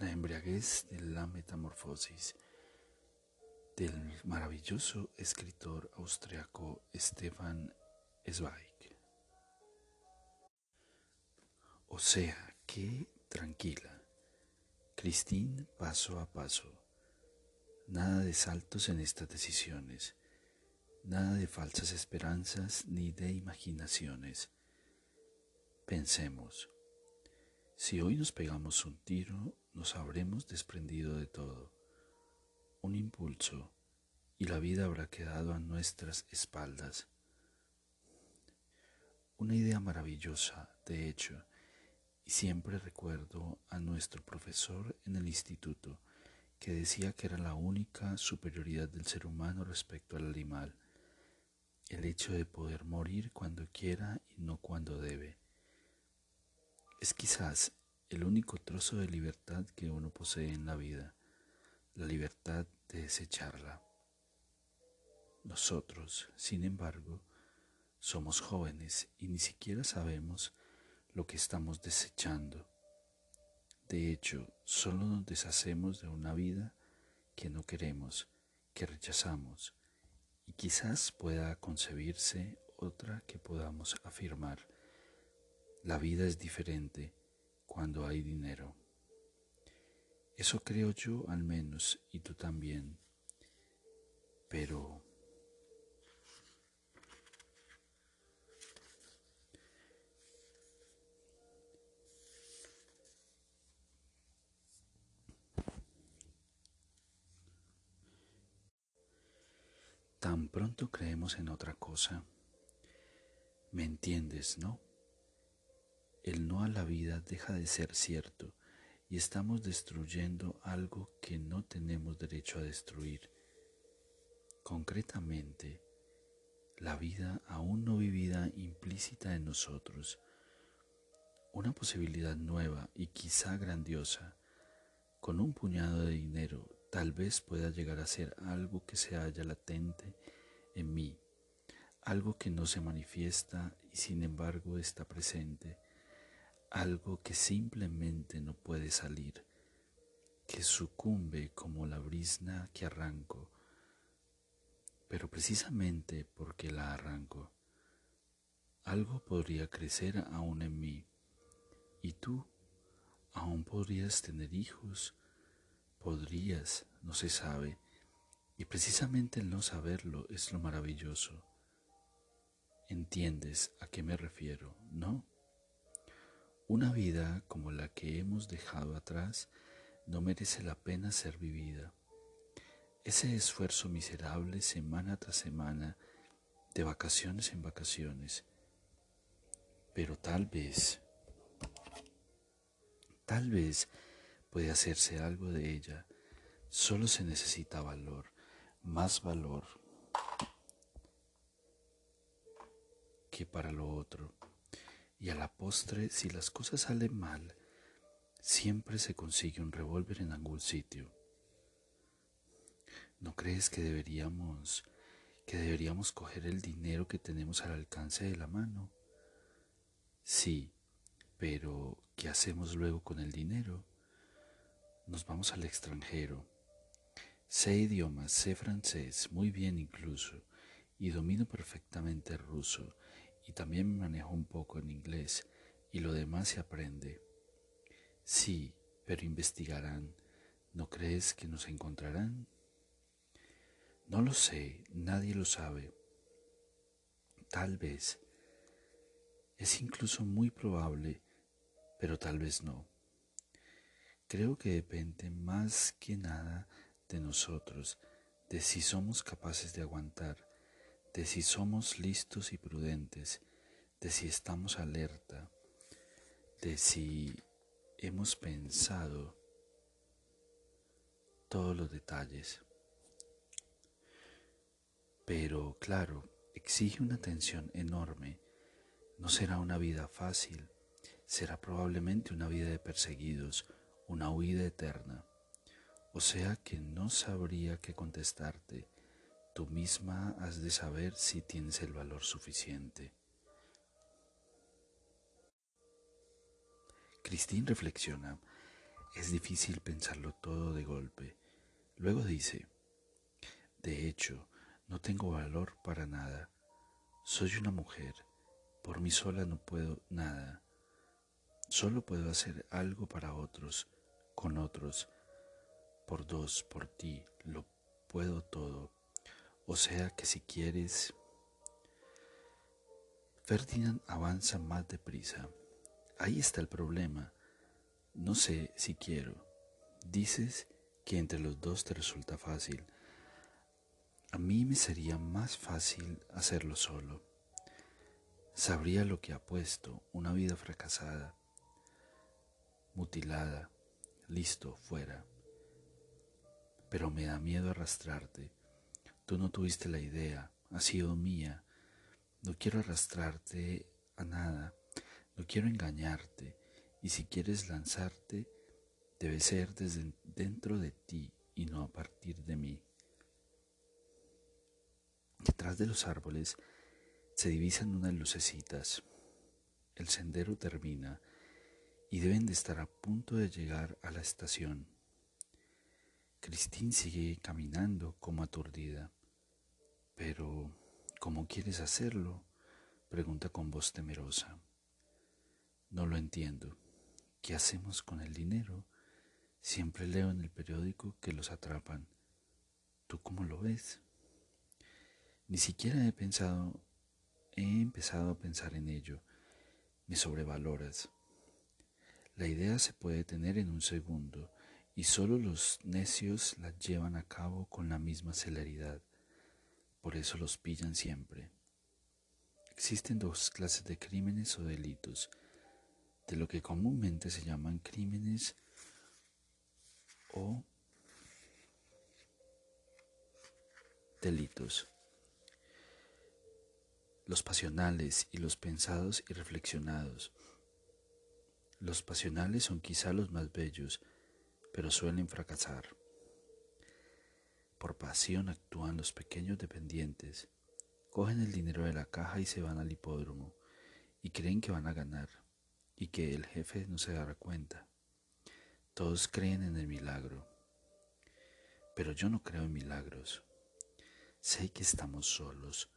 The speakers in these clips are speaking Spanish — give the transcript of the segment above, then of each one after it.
La embriaguez de la metamorfosis del maravilloso escritor austriaco Stefan Zweig. O sea, que tranquila, Christine paso a paso, nada de saltos en estas decisiones, nada de falsas esperanzas ni de imaginaciones. Pensemos, si hoy nos pegamos un tiro, nos habremos desprendido de todo, un impulso, y la vida habrá quedado a nuestras espaldas. Una idea maravillosa, de hecho, y siempre recuerdo a nuestro profesor en el instituto que decía que era la única superioridad del ser humano respecto al animal, el hecho de poder morir cuando quiera y no cuando debe. Es quizás el único trozo de libertad que uno posee en la vida, la libertad de desecharla. Nosotros, sin embargo, somos jóvenes y ni siquiera sabemos lo que estamos desechando. De hecho, solo nos deshacemos de una vida que no queremos, que rechazamos, y quizás pueda concebirse otra que podamos afirmar. La vida es diferente cuando hay dinero. Eso creo yo al menos y tú también. Pero... Tan pronto creemos en otra cosa. ¿Me entiendes, no? El no a la vida deja de ser cierto y estamos destruyendo algo que no tenemos derecho a destruir. Concretamente, la vida aún no vivida implícita en nosotros, una posibilidad nueva y quizá grandiosa, con un puñado de dinero tal vez pueda llegar a ser algo que se halla latente en mí, algo que no se manifiesta y sin embargo está presente algo que simplemente no puede salir, que sucumbe como la brisna que arranco, pero precisamente porque la arranco, algo podría crecer aún en mí, y tú aún podrías tener hijos, podrías, no se sabe, y precisamente el no saberlo es lo maravilloso. ¿Entiendes a qué me refiero, no? Una vida como la que hemos dejado atrás no merece la pena ser vivida. Ese esfuerzo miserable semana tras semana, de vacaciones en vacaciones. Pero tal vez, tal vez puede hacerse algo de ella. Solo se necesita valor, más valor que para lo otro. Y a la postre, si las cosas salen mal, siempre se consigue un revólver en algún sitio. ¿No crees que deberíamos que deberíamos coger el dinero que tenemos al alcance de la mano? Sí, pero ¿qué hacemos luego con el dinero? Nos vamos al extranjero. Sé idiomas, sé francés, muy bien incluso, y domino perfectamente ruso y también manejo un poco en inglés y lo demás se aprende. Sí, pero investigarán. ¿No crees que nos encontrarán? No lo sé, nadie lo sabe. Tal vez. Es incluso muy probable, pero tal vez no. Creo que depende más que nada de nosotros, de si somos capaces de aguantar, de si somos listos y prudentes, de si estamos alerta, de si hemos pensado todos los detalles. Pero claro, exige una atención enorme. No será una vida fácil, será probablemente una vida de perseguidos, una huida eterna. O sea que no sabría qué contestarte. Tú misma has de saber si tienes el valor suficiente. Christine reflexiona. Es difícil pensarlo todo de golpe. Luego dice, de hecho, no tengo valor para nada. Soy una mujer. Por mí sola no puedo nada. Solo puedo hacer algo para otros, con otros. Por dos, por ti, lo puedo todo. O sea que si quieres... Ferdinand avanza más deprisa. Ahí está el problema. No sé si quiero. Dices que entre los dos te resulta fácil. A mí me sería más fácil hacerlo solo. Sabría lo que ha puesto, una vida fracasada, mutilada, listo, fuera. Pero me da miedo arrastrarte. Tú no tuviste la idea, ha sido mía. No quiero arrastrarte a nada. No quiero engañarte y si quieres lanzarte, debe ser desde dentro de ti y no a partir de mí. Detrás de los árboles se divisan unas lucecitas. El sendero termina y deben de estar a punto de llegar a la estación. Christine sigue caminando como aturdida. ¿Cómo quieres hacerlo? pregunta con voz temerosa. No lo entiendo. ¿Qué hacemos con el dinero? Siempre leo en el periódico que los atrapan. ¿Tú cómo lo ves? Ni siquiera he pensado, he empezado a pensar en ello. Me sobrevaloras. La idea se puede tener en un segundo y solo los necios la llevan a cabo con la misma celeridad. Por eso los pillan siempre. Existen dos clases de crímenes o delitos de lo que comúnmente se llaman crímenes o delitos. Los pasionales y los pensados y reflexionados. Los pasionales son quizá los más bellos, pero suelen fracasar. Por pasión actúan los pequeños dependientes, cogen el dinero de la caja y se van al hipódromo y creen que van a ganar y que el jefe no se dará cuenta. Todos creen en el milagro, pero yo no creo en milagros. Sé que estamos solos,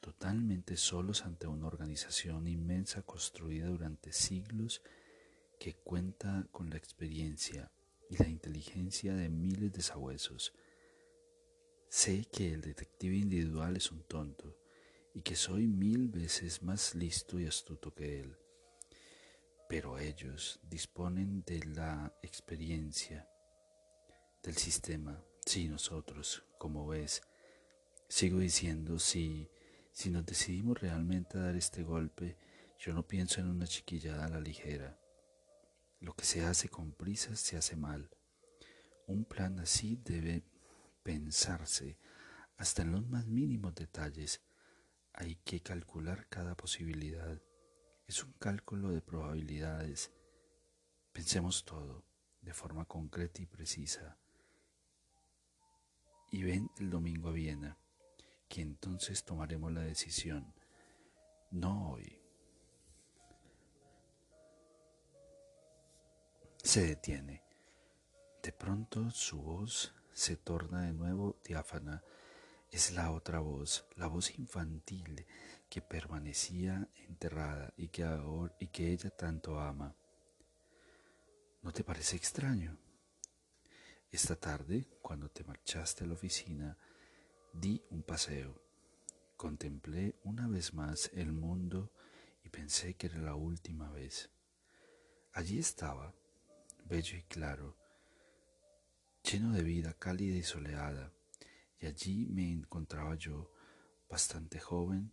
totalmente solos ante una organización inmensa construida durante siglos que cuenta con la experiencia y la inteligencia de miles de sabuesos. Sé que el detective individual es un tonto y que soy mil veces más listo y astuto que él pero ellos disponen de la experiencia del sistema. Si nosotros, como ves, sigo diciendo, si, si nos decidimos realmente a dar este golpe, yo no pienso en una chiquillada a la ligera. Lo que se hace con prisas se hace mal. Un plan así debe pensarse hasta en los más mínimos detalles. Hay que calcular cada posibilidad es un cálculo de probabilidades. Pensemos todo de forma concreta y precisa. Y ven el domingo a Viena, que entonces tomaremos la decisión, no hoy. Se detiene. De pronto su voz se torna de nuevo diáfana. Es la otra voz, la voz infantil que permanecía enterrada y que, ahora, y que ella tanto ama. ¿No te parece extraño? Esta tarde, cuando te marchaste a la oficina, di un paseo. Contemplé una vez más el mundo y pensé que era la última vez. Allí estaba, bello y claro, lleno de vida cálida y soleada, y allí me encontraba yo, bastante joven,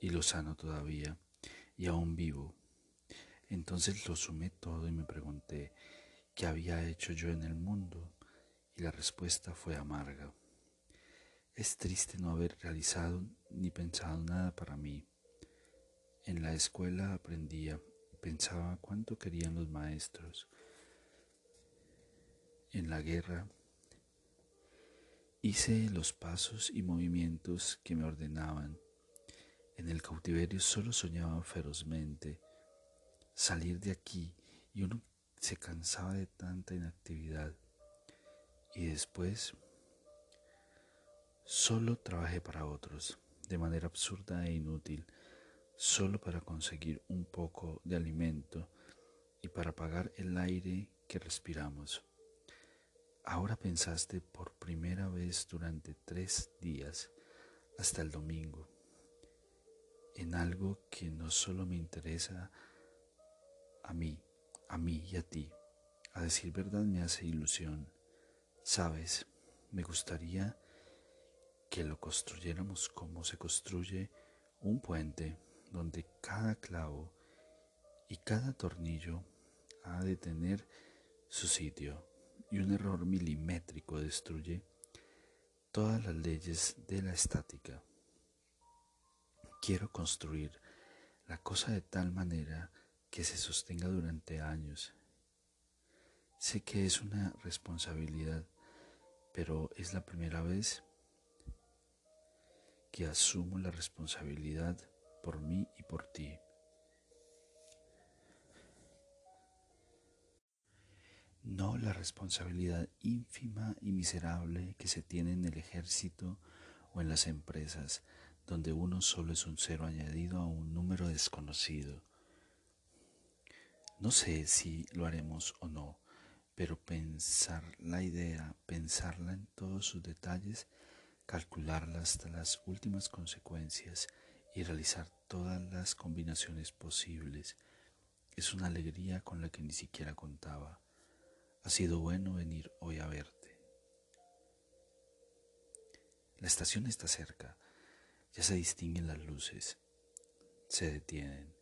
y lo sano todavía, y aún vivo. Entonces lo sumé todo y me pregunté qué había hecho yo en el mundo, y la respuesta fue amarga. Es triste no haber realizado ni pensado nada para mí. En la escuela aprendía pensaba cuánto querían los maestros. En la guerra hice los pasos y movimientos que me ordenaban en el cautiverio solo soñaba ferozmente salir de aquí y uno se cansaba de tanta inactividad. Y después solo trabajé para otros, de manera absurda e inútil, solo para conseguir un poco de alimento y para pagar el aire que respiramos. Ahora pensaste por primera vez durante tres días hasta el domingo en algo que no solo me interesa a mí, a mí y a ti. A decir verdad me hace ilusión. Sabes, me gustaría que lo construyéramos como se construye un puente donde cada clavo y cada tornillo ha de tener su sitio y un error milimétrico destruye todas las leyes de la estática. Quiero construir la cosa de tal manera que se sostenga durante años. Sé que es una responsabilidad, pero es la primera vez que asumo la responsabilidad por mí y por ti. No la responsabilidad ínfima y miserable que se tiene en el ejército o en las empresas, donde uno solo es un cero añadido a un número desconocido. No sé si lo haremos o no, pero pensar la idea, pensarla en todos sus detalles, calcularla hasta las últimas consecuencias y realizar todas las combinaciones posibles, es una alegría con la que ni siquiera contaba. Ha sido bueno venir hoy a verte. La estación está cerca ya se distinguen las luces, se detienen.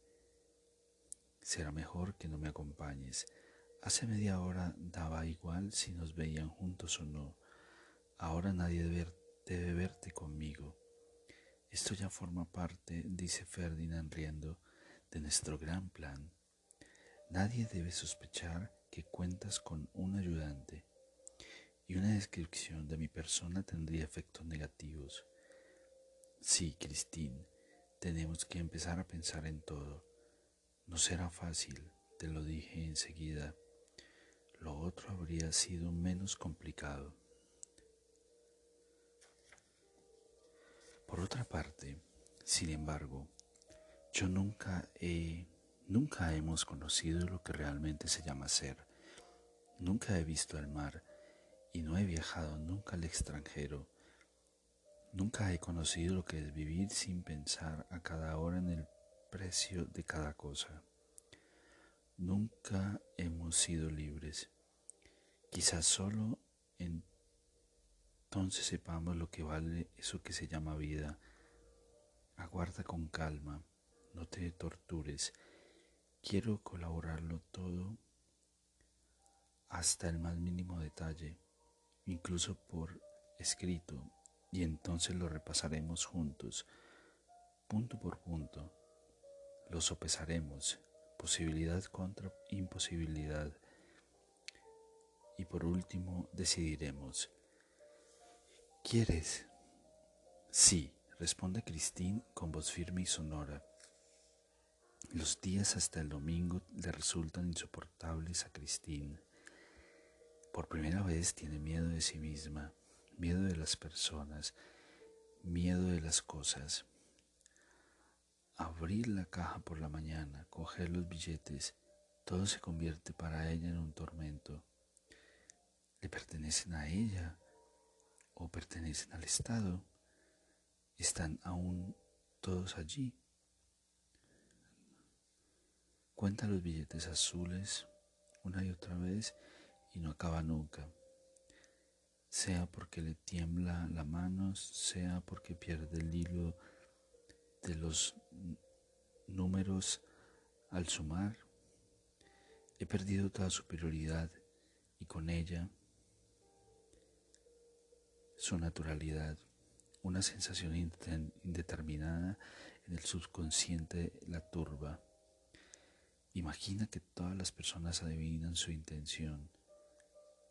Será mejor que no me acompañes. Hace media hora daba igual si nos veían juntos o no. Ahora nadie debe, verte conmigo. Esto ya forma parte, dice Ferdinand riendo, de nuestro gran plan. Nadie debe sospechar que cuentas con un ayudante y una descripción de mi persona tendría efectos negativos. Sí, Christine, tenemos que empezar a pensar en todo. No será fácil, te lo dije enseguida. Lo otro habría sido menos complicado. Por otra parte, sin embargo, yo nunca he, nunca hemos conocido lo que realmente se llama ser. Nunca he visto el mar y no he viajado nunca al extranjero Nunca he conocido lo que es vivir sin pensar a cada hora en el precio de cada cosa. Nunca hemos sido libres. Quizás solo entonces sepamos lo que vale eso que se llama vida. Aguarda con calma, no te tortures. Quiero colaborarlo todo hasta el más mínimo detalle, incluso por escrito y entonces lo repasaremos juntos, punto por punto. Lo sopesaremos, posibilidad contra imposibilidad. Y por último decidiremos. ¿Quieres? Sí, responde Christine con voz firme y sonora. Los días hasta el domingo le resultan insoportables a Christine. Por primera vez tiene miedo de sí misma miedo de las personas, miedo de las cosas. Abrir la caja por la mañana, coger los billetes, todo se convierte para ella en un tormento. ¿Le pertenecen a ella o pertenecen al Estado? ¿Están aún todos allí? Cuenta los billetes azules una y otra vez y no acaba nunca sea porque le tiembla la mano, sea porque pierde el hilo de los números al sumar, he perdido toda superioridad y con ella su naturalidad, una sensación indeterminada en el subconsciente la turba. Imagina que todas las personas adivinan su intención,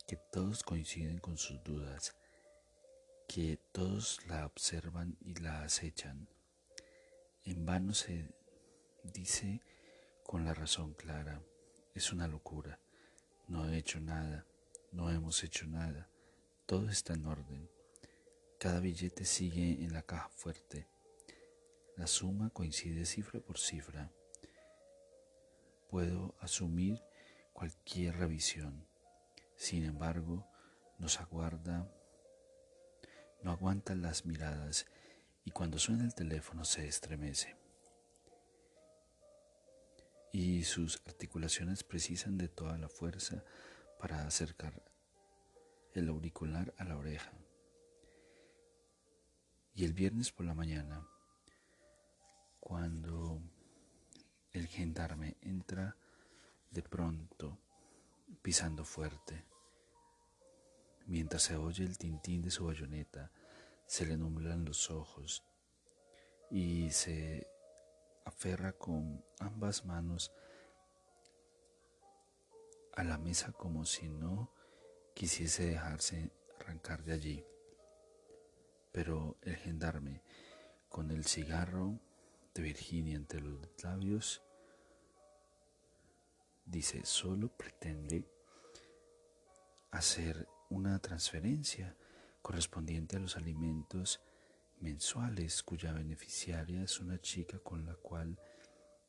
que todos coinciden con sus dudas, que todos la observan y la acechan. En vano se dice con la razón clara, es una locura, no he hecho nada, no hemos hecho nada, todo está en orden. Cada billete sigue en la caja fuerte. La suma coincide cifra por cifra. Puedo asumir cualquier revisión. Sin embargo, nos aguarda, no aguanta las miradas y cuando suena el teléfono se estremece. Y sus articulaciones precisan de toda la fuerza para acercar el auricular a la oreja. Y el viernes por la mañana, cuando el gendarme entra de pronto pisando fuerte, mientras se oye el tintín de su bayoneta, se le nublan los ojos y se aferra con ambas manos a la mesa como si no quisiese dejarse arrancar de allí. Pero el gendarme, con el cigarro de Virginia entre los labios, dice, solo pretende hacer una transferencia correspondiente a los alimentos mensuales cuya beneficiaria es una chica con la cual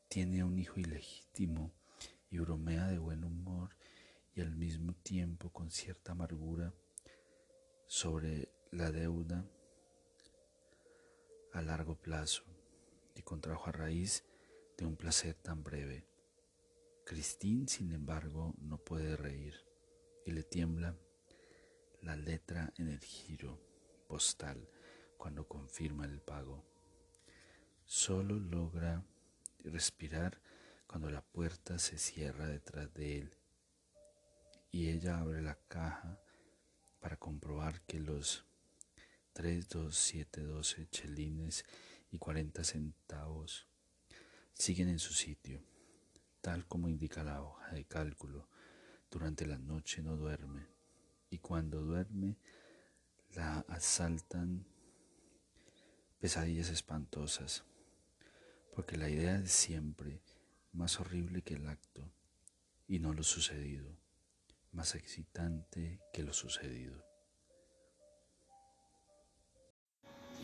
tiene un hijo ilegítimo y bromea de buen humor y al mismo tiempo con cierta amargura sobre la deuda a largo plazo y contrajo a raíz de un placer tan breve. Christine, sin embargo, no puede reír y le tiembla la letra en el giro postal cuando confirma el pago. Solo logra respirar cuando la puerta se cierra detrás de él y ella abre la caja para comprobar que los 3, 2, 7, 12 chelines y 40 centavos siguen en su sitio, tal como indica la hoja de cálculo. Durante la noche no duerme y cuando duerme la asaltan pesadillas espantosas, porque la idea es siempre más horrible que el acto y no lo sucedido, más excitante que lo sucedido.